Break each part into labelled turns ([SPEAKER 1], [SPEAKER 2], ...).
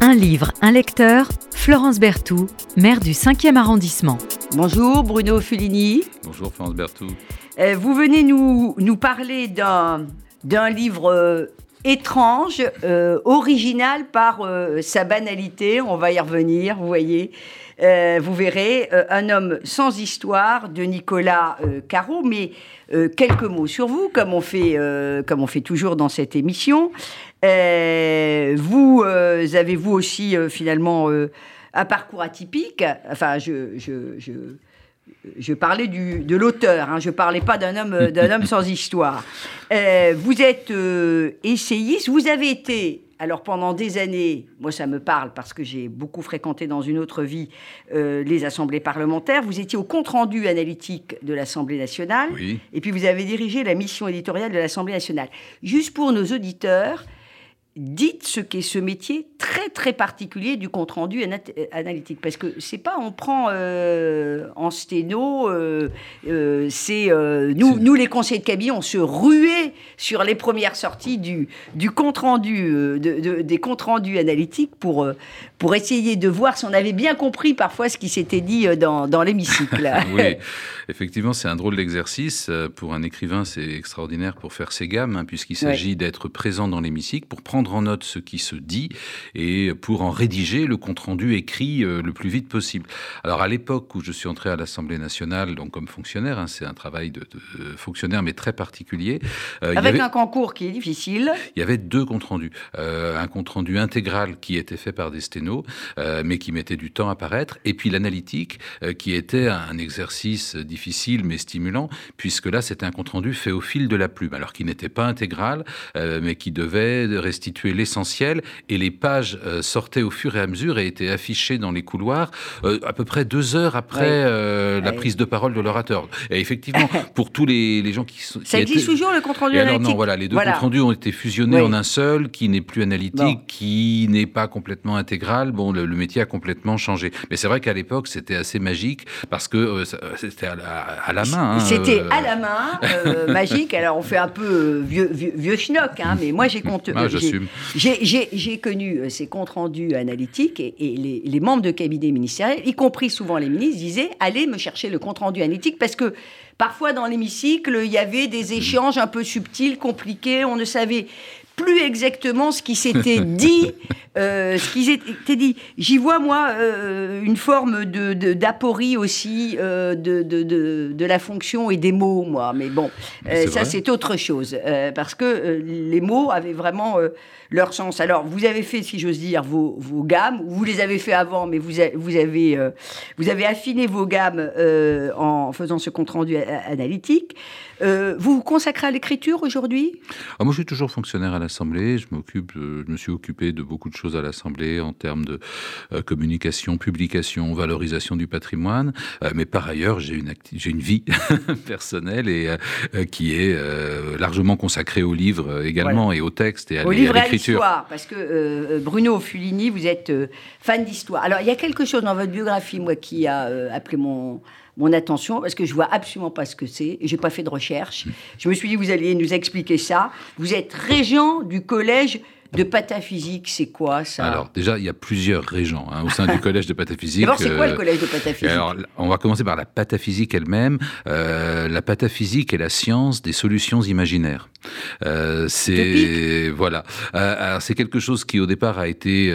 [SPEAKER 1] Un livre, un lecteur, Florence Berthoud, maire du 5e arrondissement.
[SPEAKER 2] Bonjour Bruno Fulini.
[SPEAKER 3] Bonjour Florence Berthoud.
[SPEAKER 2] Euh, vous venez nous, nous parler d'un, d'un livre euh, étrange, euh, original par euh, sa banalité. On va y revenir, vous voyez. Euh, vous verrez, euh, Un homme sans histoire de Nicolas euh, Caro. Mais euh, quelques mots sur vous, comme on fait, euh, comme on fait toujours dans cette émission. Euh, vous euh, avez vous aussi euh, finalement un parcours atypique? Enfin, je, je, je, je parlais du, de l'auteur, hein, je parlais pas d'un homme, d'un homme sans histoire. Euh, vous êtes euh, essayiste, vous avez été, alors pendant des années, moi ça me parle parce que j'ai beaucoup fréquenté dans une autre vie euh, les assemblées parlementaires, vous étiez au compte-rendu analytique de l'Assemblée nationale,
[SPEAKER 3] Oui.
[SPEAKER 2] et puis vous avez dirigé la mission éditoriale de l'Assemblée nationale. Juste pour nos auditeurs, dites ce qu'est ce métier très très particulier du compte rendu ana- euh, analytique parce que c'est pas on prend euh, en sténo euh, euh, c'est euh, nous nous les conseillers de cabinet on se ruait sur les premières sorties du du compte rendu euh, de- de- des comptes rendus analytiques pour euh, pour essayer de voir si on avait bien compris parfois ce qui s'était dit euh, dans, dans l'hémicycle
[SPEAKER 3] oui, effectivement, c'est un drôle d'exercice. Euh, Pour un écrivain, c'est extraordinaire pour faire ses gammes, hein, puisqu'il s'agit d'être présent dans l'hémicycle, pour prendre en note ce qui se dit et pour en rédiger le compte-rendu écrit euh, le plus vite possible. Alors, à l'époque où je suis entré à l'Assemblée nationale, donc comme fonctionnaire, hein, c'est un travail de, de fonctionnaire, mais très particulier. euh, il y
[SPEAKER 2] avec
[SPEAKER 3] avait-
[SPEAKER 2] un concours qui est difficile
[SPEAKER 3] Il y avait deux comptes rendus. Euh, un compte rendu intégral qui était fait par des sténos, euh, mais qui mettait du temps à paraître, et puis l'analytique, euh, qui était un exercice difficile mais stimulant, puisque là c'était un compte rendu fait au fil de la plume, alors qui n'était pas intégral, euh, mais qui devait restituer l'essentiel, et les pages euh, sortaient au fur et à mesure et étaient affichées dans les couloirs euh, à peu près deux heures après
[SPEAKER 2] Oui.
[SPEAKER 3] euh, la
[SPEAKER 2] Oui.
[SPEAKER 3] prise de parole de l'orateur. Et effectivement, pour tous les, les gens qui sont...
[SPEAKER 2] ça existe
[SPEAKER 3] étaient-
[SPEAKER 2] toujours le compte rendu
[SPEAKER 3] et alors
[SPEAKER 2] analytique
[SPEAKER 3] non, voilà, les deux
[SPEAKER 2] Voilà.
[SPEAKER 3] comptes rendus ont été fusionnés
[SPEAKER 2] Oui.
[SPEAKER 3] en un seul, qui n'est plus analytique, qui n'est pas complètement intégral. Bon, le, le métier a complètement changé. Mais c'est vrai qu'à l'époque, c'était assez magique parce que euh, c'était à la, à la main. hein,
[SPEAKER 2] C'était
[SPEAKER 3] euh,
[SPEAKER 2] à la main, euh, magique. Alors, on fait un peu vieux, vieux, vieux schnock, hein, mais moi, j'ai compte-
[SPEAKER 3] Ah,
[SPEAKER 2] j'ai-
[SPEAKER 3] j'assume.
[SPEAKER 2] J'ai- j'ai connu euh, ces comptes rendus analytiques et, les membres de cabinet ministériel, y compris souvent les ministres, disaient allez me chercher le compte rendu analytique parce que parfois dans l'hémicycle, il y avait des échanges un peu subtils, compliqués, on ne savait plus exactement ce qui s'était dit, euh, ce qui s'était dit. J'y vois moi euh, une forme de de- d'aporie aussi euh, de, de, de, de la fonction et des mots, moi. Mais bon, ça c'est autre chose parce que les mots avaient vraiment leur sens. Alors, vous avez fait, si j'ose dire, vos, vos gammes. Vous les avez fait avant, mais vous, a- vous, avez, vous avez affiné vos gammes en faisant ce compte-rendu analytique. Vous vous consacrez à l'écriture aujourd'hui?
[SPEAKER 3] Ah, moi, je suis toujours fonctionnaire à l'Assemblée. Je m'occupe, euh, je me suis occupé de beaucoup de choses à l'Assemblée en termes de euh, communication, publication, valorisation du patrimoine. Euh, mais par ailleurs, j'ai une j'ai une vie personnelle et qui est largement consacrée aux livres également et au texte et à,
[SPEAKER 2] Au
[SPEAKER 3] à
[SPEAKER 2] livre à
[SPEAKER 3] l'écriture.
[SPEAKER 2] l'histoire, parce que euh, Bruno Fulini, vous êtes euh, fan d'histoire. Alors, il y a quelque chose dans votre biographie, moi, qui a euh, appelé mon, mon attention, parce que je vois absolument pas ce que c'est. J'ai pas fait de recherche. Je me suis dit, vous alliez nous expliquer ça. Vous êtes régent du collège de pataphysique. C'est quoi ça
[SPEAKER 3] Alors déjà, il y a plusieurs régents hein, au sein du collège de pataphysique.
[SPEAKER 2] D'abord, c'est quoi
[SPEAKER 3] euh,
[SPEAKER 2] le collège de pataphysique
[SPEAKER 3] Alors, on va commencer par la pataphysique elle-même. Euh, la pataphysique est la science des solutions imaginaires. Euh, c'est voilà. Alors, c'est quelque chose qui au départ a été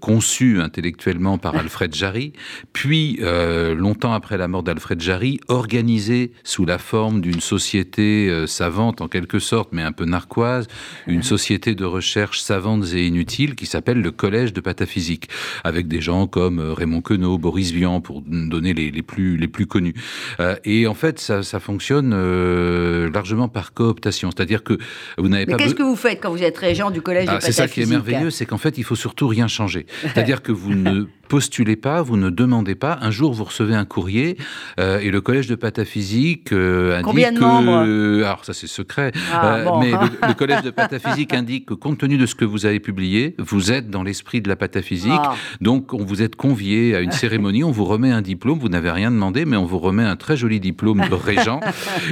[SPEAKER 3] conçu intellectuellement par Alfred Jarry, puis longtemps après la mort d'Alfred Jarry, organisé sous la forme d'une société savante en quelque sorte, mais un peu narquoise, une société de recherche savantes et inutiles qui s'appelle le Collège de pataphysique, avec des gens comme euh, Raymond Queneau, Boris Vian, pour donner les, les plus, les plus connus. Euh, et en fait, ça, ça fonctionne euh, largement par cooptation, c'est-à-dire que vous n'avez
[SPEAKER 2] Mais
[SPEAKER 3] pas...
[SPEAKER 2] qu'est-ce
[SPEAKER 3] be-
[SPEAKER 2] que vous faites quand vous êtes régent du collège
[SPEAKER 3] Ah,
[SPEAKER 2] de
[SPEAKER 3] c'est ça qui est
[SPEAKER 2] pataphysique
[SPEAKER 3] merveilleux, c'est qu'en fait, il faut surtout rien changer. C'est-à-dire que vous ne postulez pas, vous ne demandez pas. Un jour, vous recevez un courrier euh, et le collège de pataphysique euh, indique
[SPEAKER 2] Combien de
[SPEAKER 3] que... alors ça, c'est secret.
[SPEAKER 2] Ah,
[SPEAKER 3] Euh,
[SPEAKER 2] bon.
[SPEAKER 3] Mais le, le collège de pataphysique indique que compte tenu de ce que vous avez publié. Vous êtes dans l'esprit de la pataphysique. Ah. Donc, on vous êtes convié à une cérémonie. On vous remet un diplôme. Vous n'avez rien demandé, mais on vous remet un très joli diplôme de régent.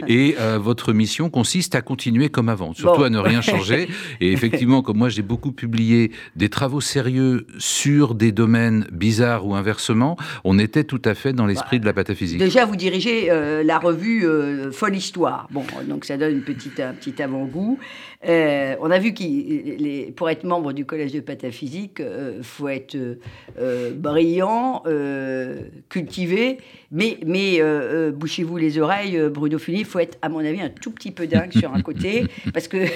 [SPEAKER 3] et euh, votre mission consiste à continuer comme avant, surtout à ne rien changer. Et effectivement, comme moi, j'ai beaucoup publié des travaux sérieux sur des domaines bizarres ou inversement, on était tout à fait dans l'esprit de la pataphysique.
[SPEAKER 2] Déjà, vous dirigez euh, la revue euh, Folle Histoire. Bon, donc ça donne une petite, un petit avant-goût. On a vu que pour être membre du collège de pataphysique, il faut être brillant, cultivé, mais, mais bouchez-vous les oreilles, Bruno Fini, il faut être, à mon avis, un tout petit peu dingue sur un côté, parce que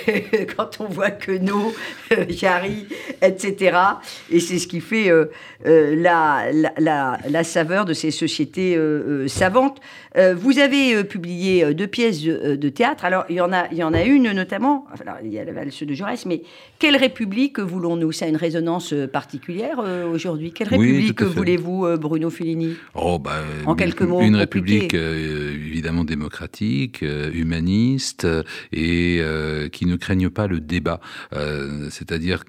[SPEAKER 2] quand on voit que nos, Jarry, etc., et c'est ce qui fait la, la, la, saveur de ces sociétés savantes. vous avez publié deux pièces de, théâtre. Alors, il y en a, il y en a une notamment. Alors, il y a la valse de Jaurès, mais quelle république voulons-nous? Ça a une résonance particulière euh, aujourd'hui. Quelle république voulez-vous, euh, Bruno Fellini?
[SPEAKER 3] Oh, bah, en quelques mots. Une république euh, évidemment démocratique, humaniste et qui ne craigne pas le débat. C'est-à-dire,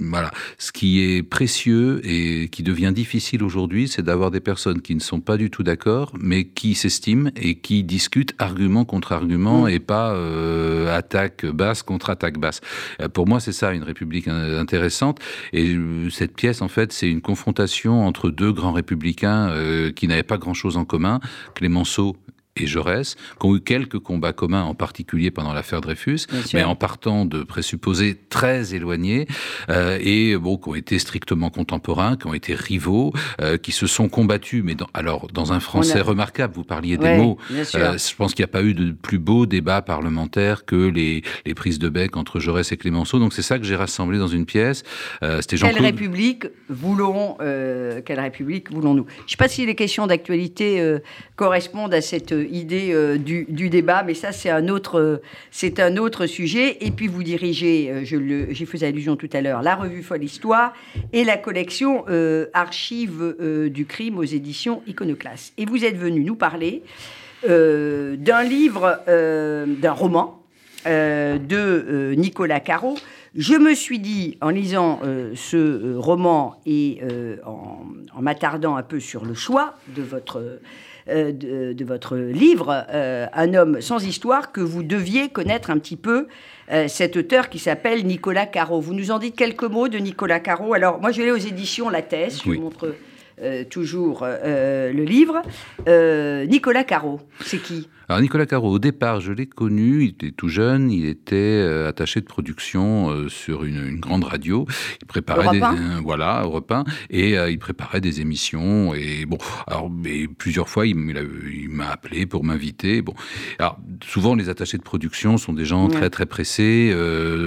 [SPEAKER 3] voilà, ce qui est précieux et qui devient difficile aujourd'hui, c'est d'avoir des personnes qui ne sont pas du tout d'accord, mais qui s'estiment et qui discutent argument contre argument mm. et pas euh, attaque basse contre attaque basse. Euh, pour moi, c'est ça une république intéressante. Et euh, cette pièce, en fait, c'est une confrontation entre deux grands républicains qui n'avaient pas grand-chose en commun, Clémenceau et Jaurès, qui ont eu quelques combats communs, en particulier pendant l'affaire Dreyfus, mais en partant de présupposés très éloignés, euh, et bon, qui ont été strictement contemporains, qui ont été rivaux, euh, qui se sont combattus, mais dans, alors dans un français remarquable, vous parliez des mots, euh, je pense qu'il n'y a pas eu de plus beau débat parlementaire que les, les prises de bec entre Jaurès et Clémenceau, donc c'est ça que j'ai rassemblé dans une pièce.
[SPEAKER 2] C'était Quelle République voulons, quelle République voulons-nous? Je ne sais pas si les questions d'actualité correspondent à cette idée euh, du, débat, mais ça c'est un autre c'est un autre sujet. Et puis vous dirigez, euh, j'y faisais allusion tout à l'heure, la revue Folle Histoire et la collection euh, Archives du crime aux éditions Iconoclaste. Et vous êtes venu nous parler d'un livre, d'un roman de Nicolas Caro. Je me suis dit, en lisant ce roman et en, en m'attardant un peu sur le choix de votre euh, de, votre livre, euh, Un homme sans histoire, que vous deviez connaître un petit peu euh, cet auteur qui s'appelle Nicolas Caro. Vous nous en dites quelques mots de Nicolas Caro? Alors, moi, je vais aux éditions La Thèse, je vous montre toujours le livre. Nicolas Caro, c'est qui?
[SPEAKER 3] Alors Nicolas Caro, au départ, je l'ai connu, il était tout jeune, il était euh, attaché de production euh, sur une, grande radio. Il préparait des, euh, voilà, Europe 1, et il préparait des émissions. Et bon, alors plusieurs fois, il, m'a appelé pour m'inviter. Bon, alors souvent les attachés de production sont des gens très très pressés,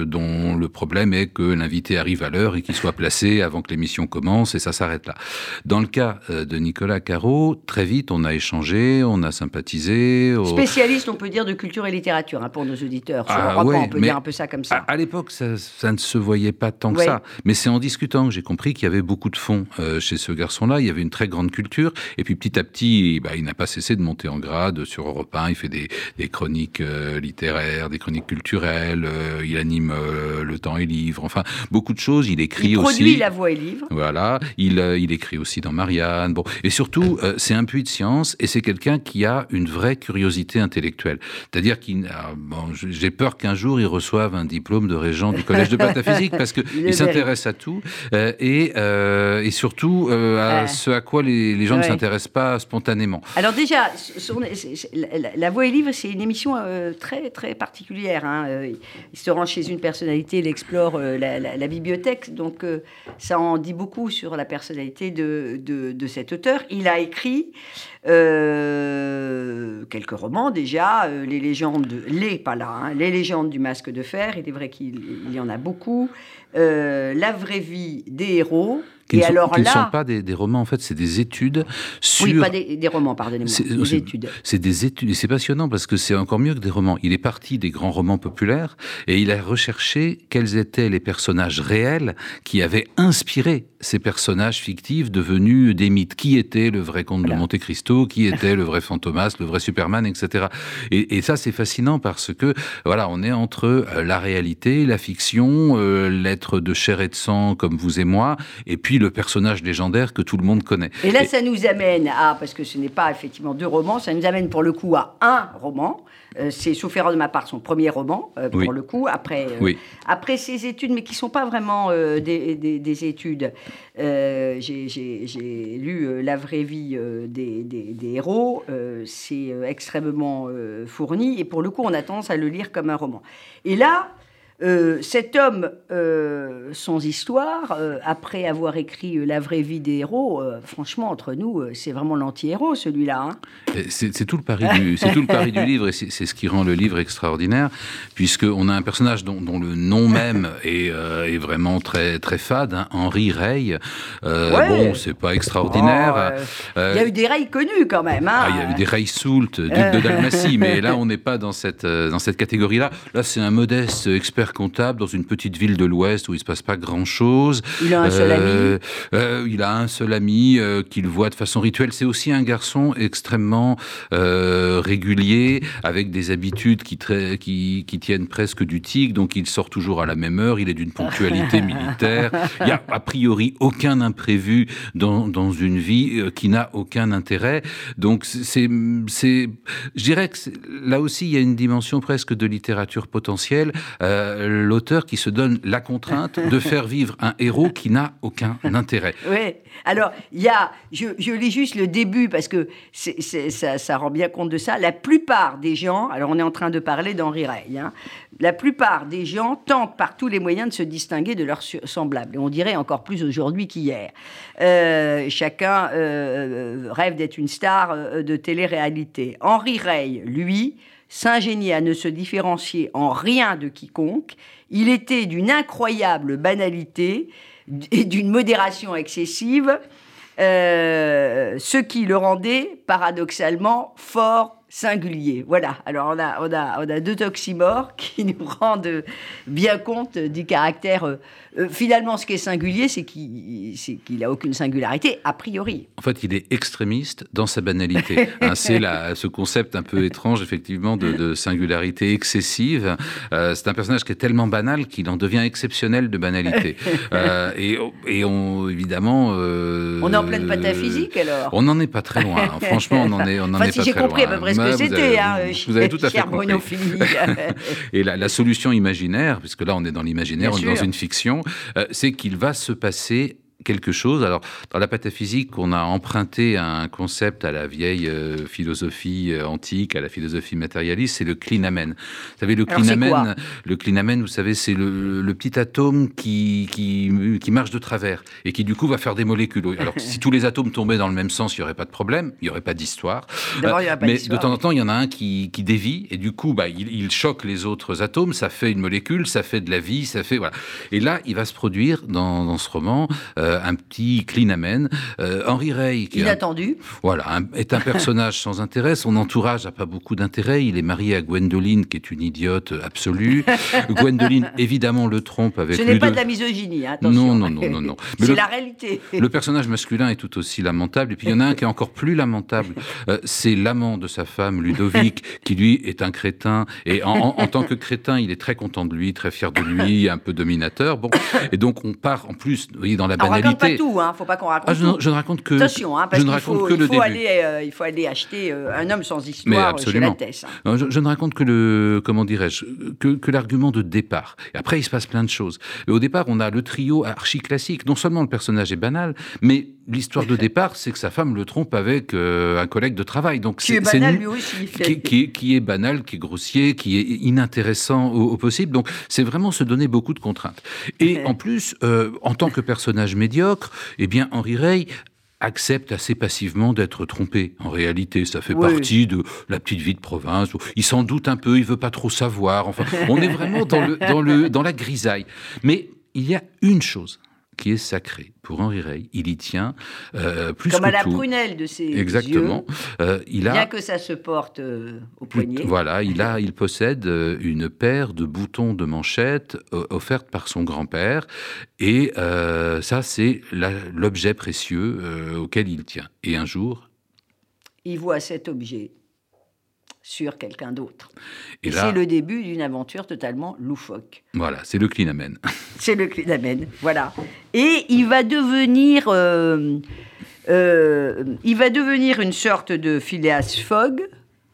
[SPEAKER 3] dont le problème est que l'invité arrive à l'heure et qu'il soit placé avant que l'émission commence, et ça s'arrête là. Dans le cas de Nicolas Caro, très vite, on a échangé, on a sympathisé.
[SPEAKER 2] Spécialiste, on peut dire, de culture et littérature hein, pour nos auditeurs. Ah on peut dire un peu ça comme ça.
[SPEAKER 3] À, l'époque, ça, ne se voyait pas tant que ça. Mais c'est en discutant que j'ai compris qu'il y avait beaucoup de fonds euh, chez ce garçon-là. Il y avait une très grande culture. Et puis petit à petit, bah, il n'a pas cessé de monter en grade sur Europe 1. Il fait des, chroniques euh, littéraires, des chroniques culturelles. Euh, il anime Le Temps et Livre. Enfin, beaucoup de choses. Il écrit
[SPEAKER 2] il
[SPEAKER 3] aussi.
[SPEAKER 2] produit La Voix et Livre.
[SPEAKER 3] Voilà. Il, il écrit aussi dans Marianne. Bon. Et surtout, c'est un puits de science. Et c'est quelqu'un qui a une vraie curiosité intellectuelle. C'est-à-dire qu'il, ah, bon, j'ai peur qu'un jour il reçoive un diplôme de régent du collège de pataphysique parce qu'il s'intéresse à tout euh, et, euh, et, surtout euh, à ce à quoi les, gens ne s'intéressent pas spontanément.
[SPEAKER 2] Alors déjà, la, Voix et Livre, c'est une émission très très particulière. Hein. Il se rend chez une personnalité, il explore la, bibliothèque, donc ça en dit beaucoup sur la personnalité de, de, cet auteur. Il a écrit euh, quelques romans déjà, euh, les légendes, les pas là, hein, les légendes du masque de fer. Il est vrai qu'il y en a beaucoup. Euh, la vraie vie des héros.
[SPEAKER 3] Qui, ne, sont, qui ne sont pas des, romans, en fait, c'est des études sur...
[SPEAKER 2] Oui, pas des, romans, pardonnez-moi, des études.
[SPEAKER 3] C'est des études, et c'est passionnant parce que c'est encore mieux que des romans. Il est parti des grands romans populaires et il a recherché quels étaient les personnages réels qui avaient inspiré ces personnages fictifs devenus des mythes. Qui était le vrai comte de Monte Cristo? Qui était le vrai Fantomas, le vrai Superman, etc. Et, ça, c'est fascinant parce que, voilà, on est entre euh, la réalité, la fiction, euh, l'être de chair et de sang comme vous et moi, et puis le personnage légendaire que tout le monde connaît.
[SPEAKER 2] Et là, ça nous amène à, parce que ce n'est pas effectivement deux romans, ça nous amène pour le coup à un roman. Euh, c'est erreur de ma part, son premier roman, euh, pour le coup, après, euh, après ses études, mais qui ne sont pas vraiment des, études. J'ai lu La vraie vie des, des héros, c'est extrêmement fourni, et pour le coup, on a tendance à le lire comme un roman. Et là, euh, cet homme euh, sans histoire, euh, après avoir écrit La vraie vie des héros, franchement, entre nous, c'est vraiment l'anti-héros, celui-là.
[SPEAKER 3] Hein. c'est tout, le pari du, tout le pari du livre, et c'est ce qui rend le livre extraordinaire, puisqu'on a un personnage dont, le nom même est, vraiment très, très fade, hein, Henri Rey. Bon, c'est pas extraordinaire.
[SPEAKER 2] Oh, il y a eu des Rey connus quand même. Hein.
[SPEAKER 3] Ah, il y a eu des Rey Soult, duc de Dalmatie, mais là, on n'est pas dans cette, dans cette catégorie-là. Là, c'est un modeste expert comptable dans une petite ville de l'Ouest où il se passe pas grand-chose.
[SPEAKER 2] Il a un seul ami. Euh,
[SPEAKER 3] euh, il a un seul ami euh, qu'il voit de façon rituelle. C'est aussi un garçon extrêmement régulier, avec des habitudes qui, qui, qui, tiennent presque du tigre. Donc il sort toujours à la même heure. Il est d'une ponctualité militaire. Il y a a priori aucun imprévu dans, dans une vie qui n'a aucun intérêt. Donc c'est, c'est, je dirais que là aussi il y a une dimension presque de littérature potentielle l'auteur qui se donne la contrainte de faire vivre un héros qui n'a aucun intérêt.
[SPEAKER 2] Oui. Alors, il y a, je, lis juste le début parce que ça, rend bien compte de ça. La plupart des gens, alors on est en train de parler d'Henri Rey, hein, la plupart des gens tentent par tous les moyens de se distinguer de leurs semblables. Et on dirait encore plus aujourd'hui qu'hier. Euh, chacun euh, rêve d'être une star euh, de télé-réalité. Henri Rey, lui, s'ingéniait à ne se différencier en rien de quiconque, il était d'une incroyable banalité et d'une modération excessive, euh, ce qui le rendait paradoxalement fort singulier. Voilà, alors on a, on a, on a deux toximores qui nous rendent bien compte du caractère euh, euh, finalement, ce qui est singulier, c'est qu'il n'a aucune singularité, a priori.
[SPEAKER 3] En fait, il est extrémiste dans sa banalité. Hein, c'est ce concept un peu étrange, effectivement, de, singularité excessive. Euh, c'est un personnage qui est tellement banal qu'il en devient exceptionnel de banalité. Euh, et, et, on, évidemment...
[SPEAKER 2] on est en pleine pataphysique, alors?
[SPEAKER 3] On n'en est pas très loin. Franchement, on en est, on en est pas très loin.
[SPEAKER 2] Si j'ai compris à peu près ce hein,
[SPEAKER 3] vous avez tout à fait compris. et la, la, solution imaginaire, puisque là, on est dans l'imaginaire, on est dans une fiction, euh, c'est qu'il va se passer quelque chose. Alors, dans la pataphysique, on a emprunté un concept à la vieille euh, philosophie euh, antique, à la philosophie matérialiste, c'est le clinamen. Vous savez, le clinamen, le clinamen, vous savez, c'est le, petit atome qui, qui, qui, marche de travers et qui, du coup, va faire des molécules. Alors, si tous les atomes tombaient dans le même sens, il n'y aurait pas de problème, il n'y aurait pas d'histoire. mais de temps en temps, il y en a un qui, qui dévie et du coup, bah, il, choque les autres atomes, ça fait une molécule, ça fait de la vie, ça fait... Voilà. Et là, il va se produire dans, dans ce roman... Euh, euh, un petit clean amen. Euh, Henri Rey,
[SPEAKER 2] qui inattendu,
[SPEAKER 3] voilà, est un personnage sans intérêt. Son entourage n'a pas beaucoup d'intérêt. Il est marié à Gwendoline, qui est une idiote absolue. Gwendoline, évidemment, le trompe avec.
[SPEAKER 2] Ce n'est pas de... la misogynie, hein, attention.
[SPEAKER 3] Non, non, non, non, non.
[SPEAKER 2] C'est la réalité.
[SPEAKER 3] Le personnage masculin est tout aussi lamentable. Et puis il y en a un qui est encore plus lamentable. Euh, c'est l'amant de sa femme, Ludovic, qui lui est un crétin. Et en, tant que crétin, il est très content de lui, très fier de lui, un peu dominateur. Bon, et donc on part en plus, vous voyez, dans la banalité
[SPEAKER 2] raconte pas tout, hein. Faut pas qu'on raconte
[SPEAKER 3] ah, je,
[SPEAKER 2] tout.
[SPEAKER 3] je, ne raconte que.
[SPEAKER 2] Attention, hein, parce qu'il faut, il faut aller, euh, il faut aller acheter euh, un homme sans histoire euh, chez la hein.
[SPEAKER 3] je, ne raconte que le, comment dirais-je, que, que l'argument de départ. Et après, il se passe plein de choses. Et au départ, on a le trio archi classique. Non seulement le personnage est banal, mais l'histoire de départ, c'est que sa femme le trompe avec un collègue de travail. Donc
[SPEAKER 2] qui est, banal lui aussi.
[SPEAKER 3] Qui, qui, est banal, qui est grossier, qui est inintéressant au, au possible. Donc c'est vraiment se donner beaucoup de contraintes. Et en plus, en tant que personnage médiocre, eh bien Henri Rey accepte assez passivement d'être trompé. En réalité, ça fait partie de la petite vie de province. Il s'en doute un peu, il veut pas trop savoir. Enfin, on est vraiment dans, le, dans, le, dans la grisaille. Mais il y a une chose qui est sacré. Pour Henri Rey, il y tient euh, plus
[SPEAKER 2] Comme
[SPEAKER 3] que
[SPEAKER 2] à la
[SPEAKER 3] tout.
[SPEAKER 2] prunelle de ses
[SPEAKER 3] Exactement.
[SPEAKER 2] yeux,
[SPEAKER 3] Euh, il a
[SPEAKER 2] bien que ça se porte euh, au poignet.
[SPEAKER 3] Voilà, il a, il possède euh, une paire de boutons de manchette euh, offerte par son grand-père, et ça, c'est l'objet précieux auquel il tient. Et un jour,
[SPEAKER 2] Il voit cet objet sur quelqu'un d'autre.
[SPEAKER 3] et
[SPEAKER 2] Et
[SPEAKER 3] là,
[SPEAKER 2] c'est le début d'une aventure totalement loufoque.
[SPEAKER 3] voilà, c'est le clinamen.
[SPEAKER 2] C'est le clinamen, voilà. Et il va devenir, euh, euh, il va devenir une sorte de Phileas Fogg,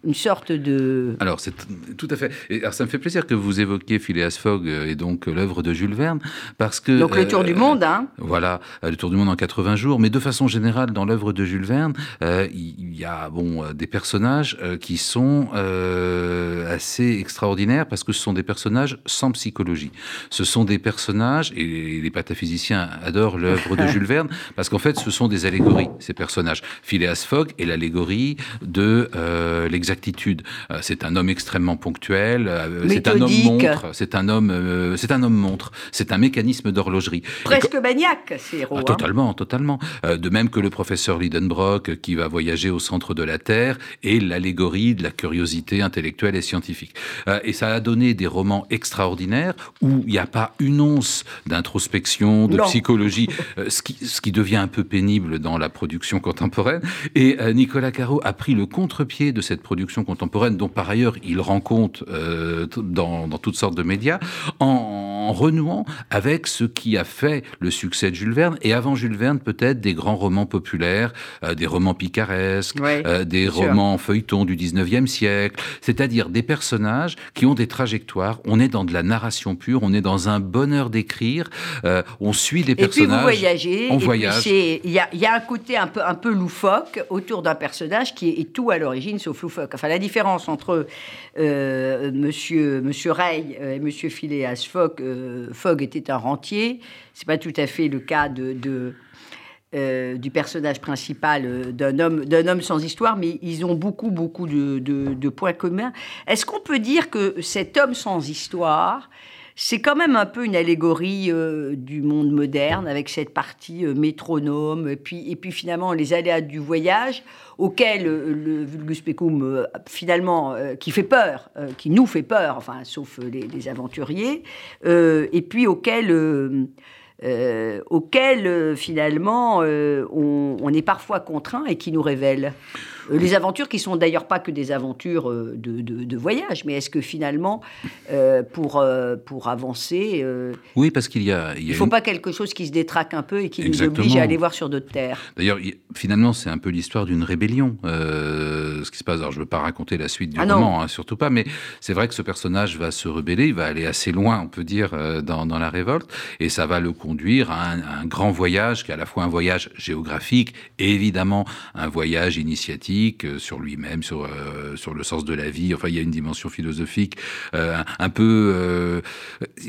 [SPEAKER 2] une sorte de.
[SPEAKER 3] Alors, c'est tout à fait. Et alors, ça me fait plaisir que vous évoquiez Phileas Fogg euh, et donc euh, l'œuvre de Jules Verne, parce que
[SPEAKER 2] Donc le tour
[SPEAKER 3] euh,
[SPEAKER 2] du monde, hein.
[SPEAKER 3] Voilà, euh, le tour du monde en 80 jours. Mais de façon générale, dans l'œuvre de Jules Verne, euh, il y a bon euh, des personnages euh, qui sont euh, assez extraordinaires parce que ce sont des personnages sans psychologie. Ce sont des personnages et les pataphysiciens adorent l'œuvre de Jules Verne parce qu'en fait, ce sont des allégories. Ces personnages. Phileas Fogg est l'allégorie de euh. Euh, c'est un homme extrêmement ponctuel. euh, c'est un homme montre. C'est un homme. euh, c'est un homme montre. C'est un mécanisme d'horlogerie.
[SPEAKER 2] Presque maniaque, ces héros.
[SPEAKER 3] ah,
[SPEAKER 2] hein.
[SPEAKER 3] totalement, totalement. De même que le professeur Lidenbrock, qui va voyager au centre de la Terre, et l'allégorie de la curiosité intellectuelle et scientifique. Et ça a donné des romans extraordinaires où il n'y a pas une once d'introspection, de
[SPEAKER 2] Non.
[SPEAKER 3] psychologie, ce, qui, ce qui devient un peu pénible dans la production contemporaine. Et Nicolas Caro a pris le contre-pied de cette production contemporaine, dont par ailleurs il rend compte euh, dans, dans toutes sortes de médias, en, en renouant avec ce qui a fait le succès de Jules Verne, et avant Jules Verne peut-être des grands romans populaires, euh, des romans picaresques,
[SPEAKER 2] Ouais,
[SPEAKER 3] euh, des romans feuilletons du 19e siècle, c'est-à-dire des personnages qui ont des trajectoires, on est dans de la narration pure, on est dans un bonheur d'écrire, on suit des
[SPEAKER 2] Et puis vous
[SPEAKER 3] personnages.
[SPEAKER 2] voyagez.
[SPEAKER 3] on
[SPEAKER 2] et
[SPEAKER 3] voyage.
[SPEAKER 2] Il y a, il y a un côté un peu, un peu loufoque autour d'un personnage qui est, est tout à l'origine sauf loufoque. Enfin, la différence entre euh, Monsieur, Monsieur Ray euh, et Monsieur Phileas Fogg, euh, Fogg était un rentier. C'est pas tout à fait le cas de. euh, du personnage principal d'un homme d'un homme sans histoire, mais ils ont beaucoup beaucoup de- de points communs. Est-ce qu'on peut dire que cet homme sans histoire, c'est quand même un peu une allégorie euh, du monde moderne avec cette partie euh, métronome et puis, et puis finalement les aléas du voyage auquel euh, le vulgus pecum finalement qui fait peur, qui nous fait peur, enfin sauf les, aventuriers, et puis auquel finalement on, on est parfois contraint et qui nous révèle. Euh, les aventures qui sont d'ailleurs pas que des aventures euh, de, de- de voyage, mais est-ce que finalement, euh, pour, euh, pour avancer, euh,
[SPEAKER 3] Oui, parce qu'il y a, il y
[SPEAKER 2] il
[SPEAKER 3] a
[SPEAKER 2] ne faut
[SPEAKER 3] une-
[SPEAKER 2] pas quelque chose qui se détraque un peu et qui
[SPEAKER 3] Exactement.
[SPEAKER 2] nous oblige à aller voir sur d'autres terres
[SPEAKER 3] D'ailleurs, il- finalement, c'est un peu l'histoire d'une rébellion, ce qui se passe. Alors, je ne veux pas raconter la suite du
[SPEAKER 2] Ah
[SPEAKER 3] roman, hein, surtout pas, mais c'est vrai que ce personnage va se rebeller, il va aller assez loin, on peut dire, dans, dans la révolte, et ça va le conduire à un, à un grand voyage, qui est à la fois un voyage géographique et évidemment un voyage initiatique euh, sur lui-même, sur, euh, sur le sens de la vie. Enfin, il y a une dimension philosophique, euh, un, un peu...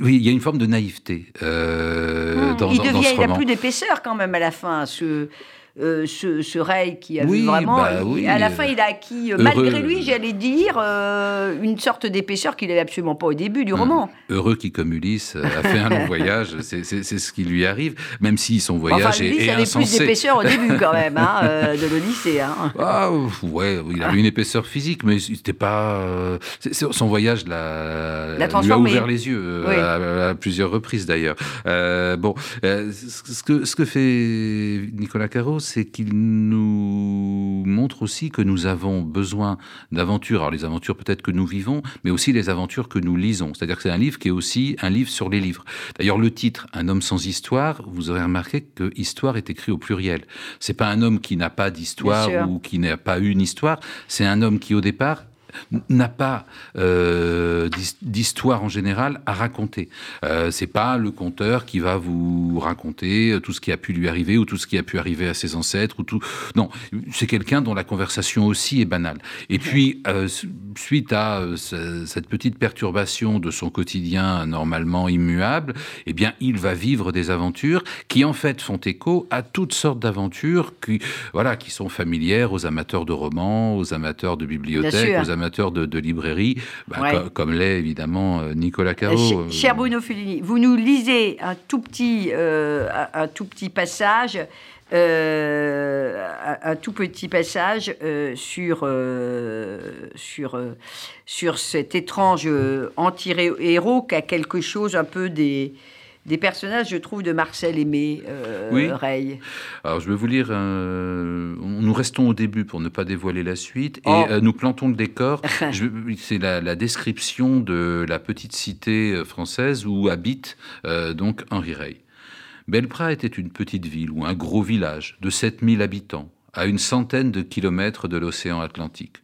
[SPEAKER 3] oui, il y a une forme de naïveté
[SPEAKER 2] Hmm,
[SPEAKER 3] dans,
[SPEAKER 2] il
[SPEAKER 3] dans-
[SPEAKER 2] devient,
[SPEAKER 3] dans ce
[SPEAKER 2] il a
[SPEAKER 3] roman.
[SPEAKER 2] plus d'épaisseur quand même à la fin, ce, euh, ce, ce Ray qui a vu
[SPEAKER 3] Oui,
[SPEAKER 2] vraiment.
[SPEAKER 3] bah
[SPEAKER 2] il-
[SPEAKER 3] oui,
[SPEAKER 2] à la fin, il a acquis, euh,
[SPEAKER 3] heureux.
[SPEAKER 2] malgré lui, j'allais dire, euh, une sorte d'épaisseur qu'il n'avait absolument pas au début du roman.
[SPEAKER 3] heureux qui, comme Ulysse, a fait un long voyage. C'est ce qui lui arrive, même si son voyage
[SPEAKER 2] enfin, lui,
[SPEAKER 3] est, est
[SPEAKER 2] avait plus d'épaisseur au début quand même, hein, euh, de l'Odyssée. Hein.
[SPEAKER 3] Ah, ouais, il avait une épaisseur physique, mais c'était pas. son voyage l'a, lui a ouvert les yeux
[SPEAKER 2] Oui.
[SPEAKER 3] à, à plusieurs reprises d'ailleurs. Bon, ce, ce que, ce que fait Nicolas Caro, c'est qu'il nous montre aussi que nous avons besoin d'aventures. Alors les aventures peut-être que nous vivons, mais aussi les aventures que nous lisons. C'est-à-dire que c'est un livre qui est aussi un livre sur les livres. D'ailleurs, le titre Un homme sans histoire, vous aurez remarqué que histoire est écrit au pluriel. C'est pas un homme qui n'a pas d'histoire ou qui n'a pas une histoire. C'est un homme qui, au départ, n'a pas euh, d'his- d'histoire en général à raconter. Euh, c'est pas le conteur qui va vous raconter tout ce qui a pu lui arriver ou tout ce qui a pu arriver à ses ancêtres ou tout. Non, c'est quelqu'un dont la conversation aussi est banale. Et puis euh, su- suite à euh, ce- cette petite perturbation de son quotidien normalement immuable, eh bien il va vivre des aventures qui en fait font écho à toutes sortes d'aventures qui voilà qui sont familières aux amateurs de romans, aux amateurs de bibliothèques, aux amateurs amateur de, librairie, bah, comme l'est évidemment Nicolas Caro.
[SPEAKER 2] cher Bruno Fellini, vous nous lisez un tout petit, un tout petit passage euh, un, tout petit passage euh, sur, euh, sur, sur cet étrange anti-héros qui a quelque chose un peu des, des personnages, je trouve, de Marcel Aimé, oui. Rey.
[SPEAKER 3] Alors, je vais vous lire. Nous restons au début pour ne pas dévoiler la suite. Et oh. nous plantons le décor. C'est la, la, description de la petite cité française où habite donc Henri Rey. Belprat était une petite ville ou un gros village de 7000 habitants, à une centaine de kilomètres de l'océan Atlantique.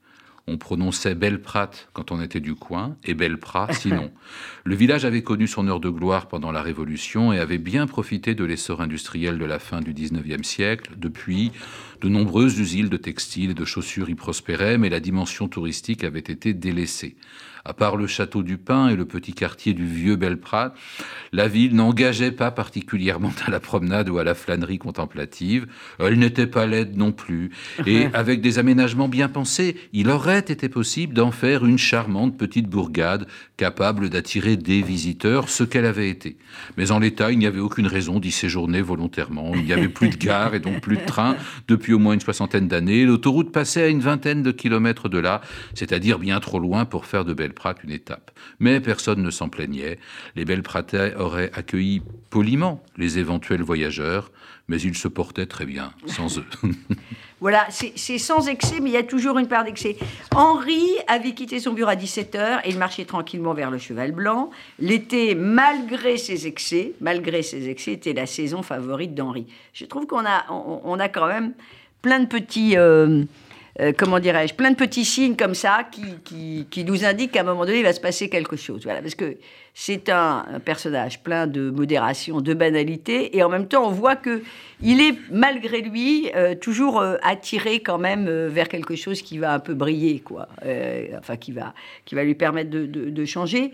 [SPEAKER 3] On prononçait Belprat quand on était du coin et Belprat sinon. Le village avait connu son heure de gloire pendant la Révolution et avait bien profité de l'essor industriel de la fin du XIXe siècle. Depuis, de nombreuses usines de textiles et de chaussures y prospéraient, mais la dimension touristique avait été délaissée. À part le château du Pin et le petit quartier du vieux Belprat, la ville n'engageait pas particulièrement à la promenade ou à la flânerie contemplative. Elle n'était pas laide non plus. Et avec des aménagements bien pensés, il aurait été possible d'en faire une charmante petite bourgade capable d'attirer des visiteurs, ce qu'elle avait été. Mais en l'état, il n'y avait aucune raison d'y séjourner volontairement. Il n'y avait plus de gare et donc plus de train depuis au moins une soixantaine d'années. L'autoroute passait à une vingtaine de kilomètres de là, c'est-à-dire bien trop loin pour faire de belles Belprat une étape. Mais personne ne s'en plaignait. Les Belpratais auraient accueilli poliment les éventuels voyageurs, mais ils se portaient très bien sans eux.
[SPEAKER 2] voilà, c'est sans excès, mais il y a toujours une part d'excès. Henri avait quitté son bureau à 17h et il marchait tranquillement vers le Cheval Blanc. L'été, malgré ses excès, malgré ses excès, était la saison favorite d'Henri. Je trouve qu'on a, on, a quand même plein de petits... Euh, euh, comment dirais-je, plein de petits signes comme ça qui, qui, nous indiquent qu'à un moment donné, il va se passer quelque chose. Voilà, parce que c'est un, personnage plein de modération, de banalité, et en même temps, on voit que il est, malgré lui, euh, toujours euh, attiré quand même vers quelque chose qui va un peu briller, quoi. enfin, qui va, qui va lui permettre de, de changer.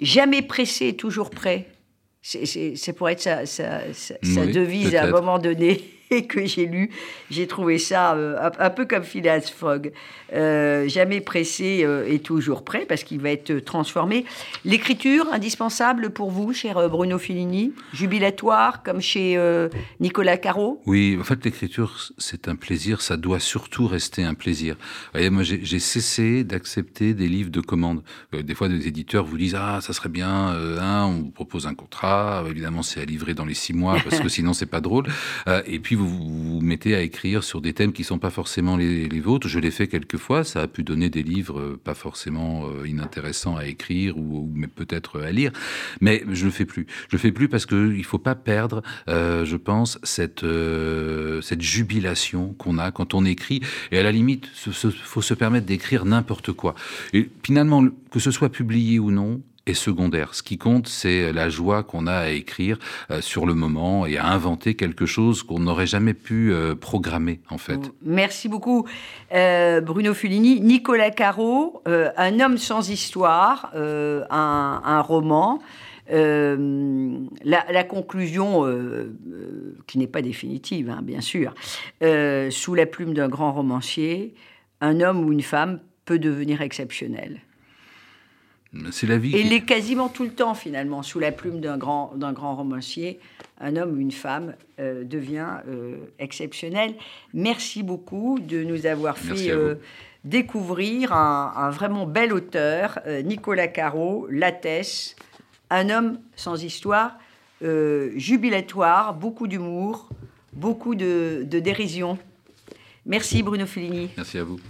[SPEAKER 2] jamais pressé, toujours prêt. C'est pour être sa, sa, sa devise à un moment donné. que j'ai lu. J'ai trouvé ça euh, un, peu comme Phileas Fogg. Euh, jamais pressé euh, et toujours prêt parce qu'il va être transformé. L'écriture, indispensable pour vous, cher Bruno Fellini? Jubilatoire, comme chez Nicolas Caro?
[SPEAKER 3] Oui, en fait, l'écriture, c'est un plaisir. Ça doit surtout rester un plaisir. Vous voyez, moi, j'ai cessé d'accepter des livres de commande. des fois, des éditeurs vous disent Ah, ça serait bien, on vous propose un contrat. Évidemment, c'est à livrer dans les six mois parce que sinon, c'est pas drôle. et puis, vous vous mettez à écrire sur des thèmes qui ne sont pas forcément les, vôtres. Je l'ai fait quelques fois, ça a pu donner des livres euh, pas forcément euh, inintéressants à écrire ou, peut-être à lire, mais je le fais plus. Je le fais plus parce qu'il ne faut pas perdre, euh, je pense, cette, cette jubilation qu'on a quand on écrit. Et à la limite, il faut se permettre d'écrire n'importe quoi. Et finalement, que ce soit publié ou non, secondaire. Ce qui compte, c'est la joie qu'on a à écrire euh, sur le moment et à inventer quelque chose qu'on n'aurait jamais pu euh, programmer, en fait.
[SPEAKER 2] Merci beaucoup, euh, Bruno Fulini. Nicolas Caro, Un homme sans histoire, un, roman. La, conclusion, qui n'est pas définitive, hein, bien sûr, sous la plume d'un grand romancier, un homme ou une femme peut devenir exceptionnel.
[SPEAKER 3] C'est la vie.
[SPEAKER 2] Et il est quasiment tout le temps, finalement, sous la plume d'un grand, d'un grand romancier. Un homme ou une femme euh, devient euh, exceptionnel. Merci beaucoup de nous avoir fait euh, découvrir un, vraiment bel auteur, Nicolas Caro, Lattès, un homme sans histoire, jubilatoire, beaucoup d'humour, beaucoup de, de dérision. Merci Bruno Fellini.
[SPEAKER 3] Merci à vous.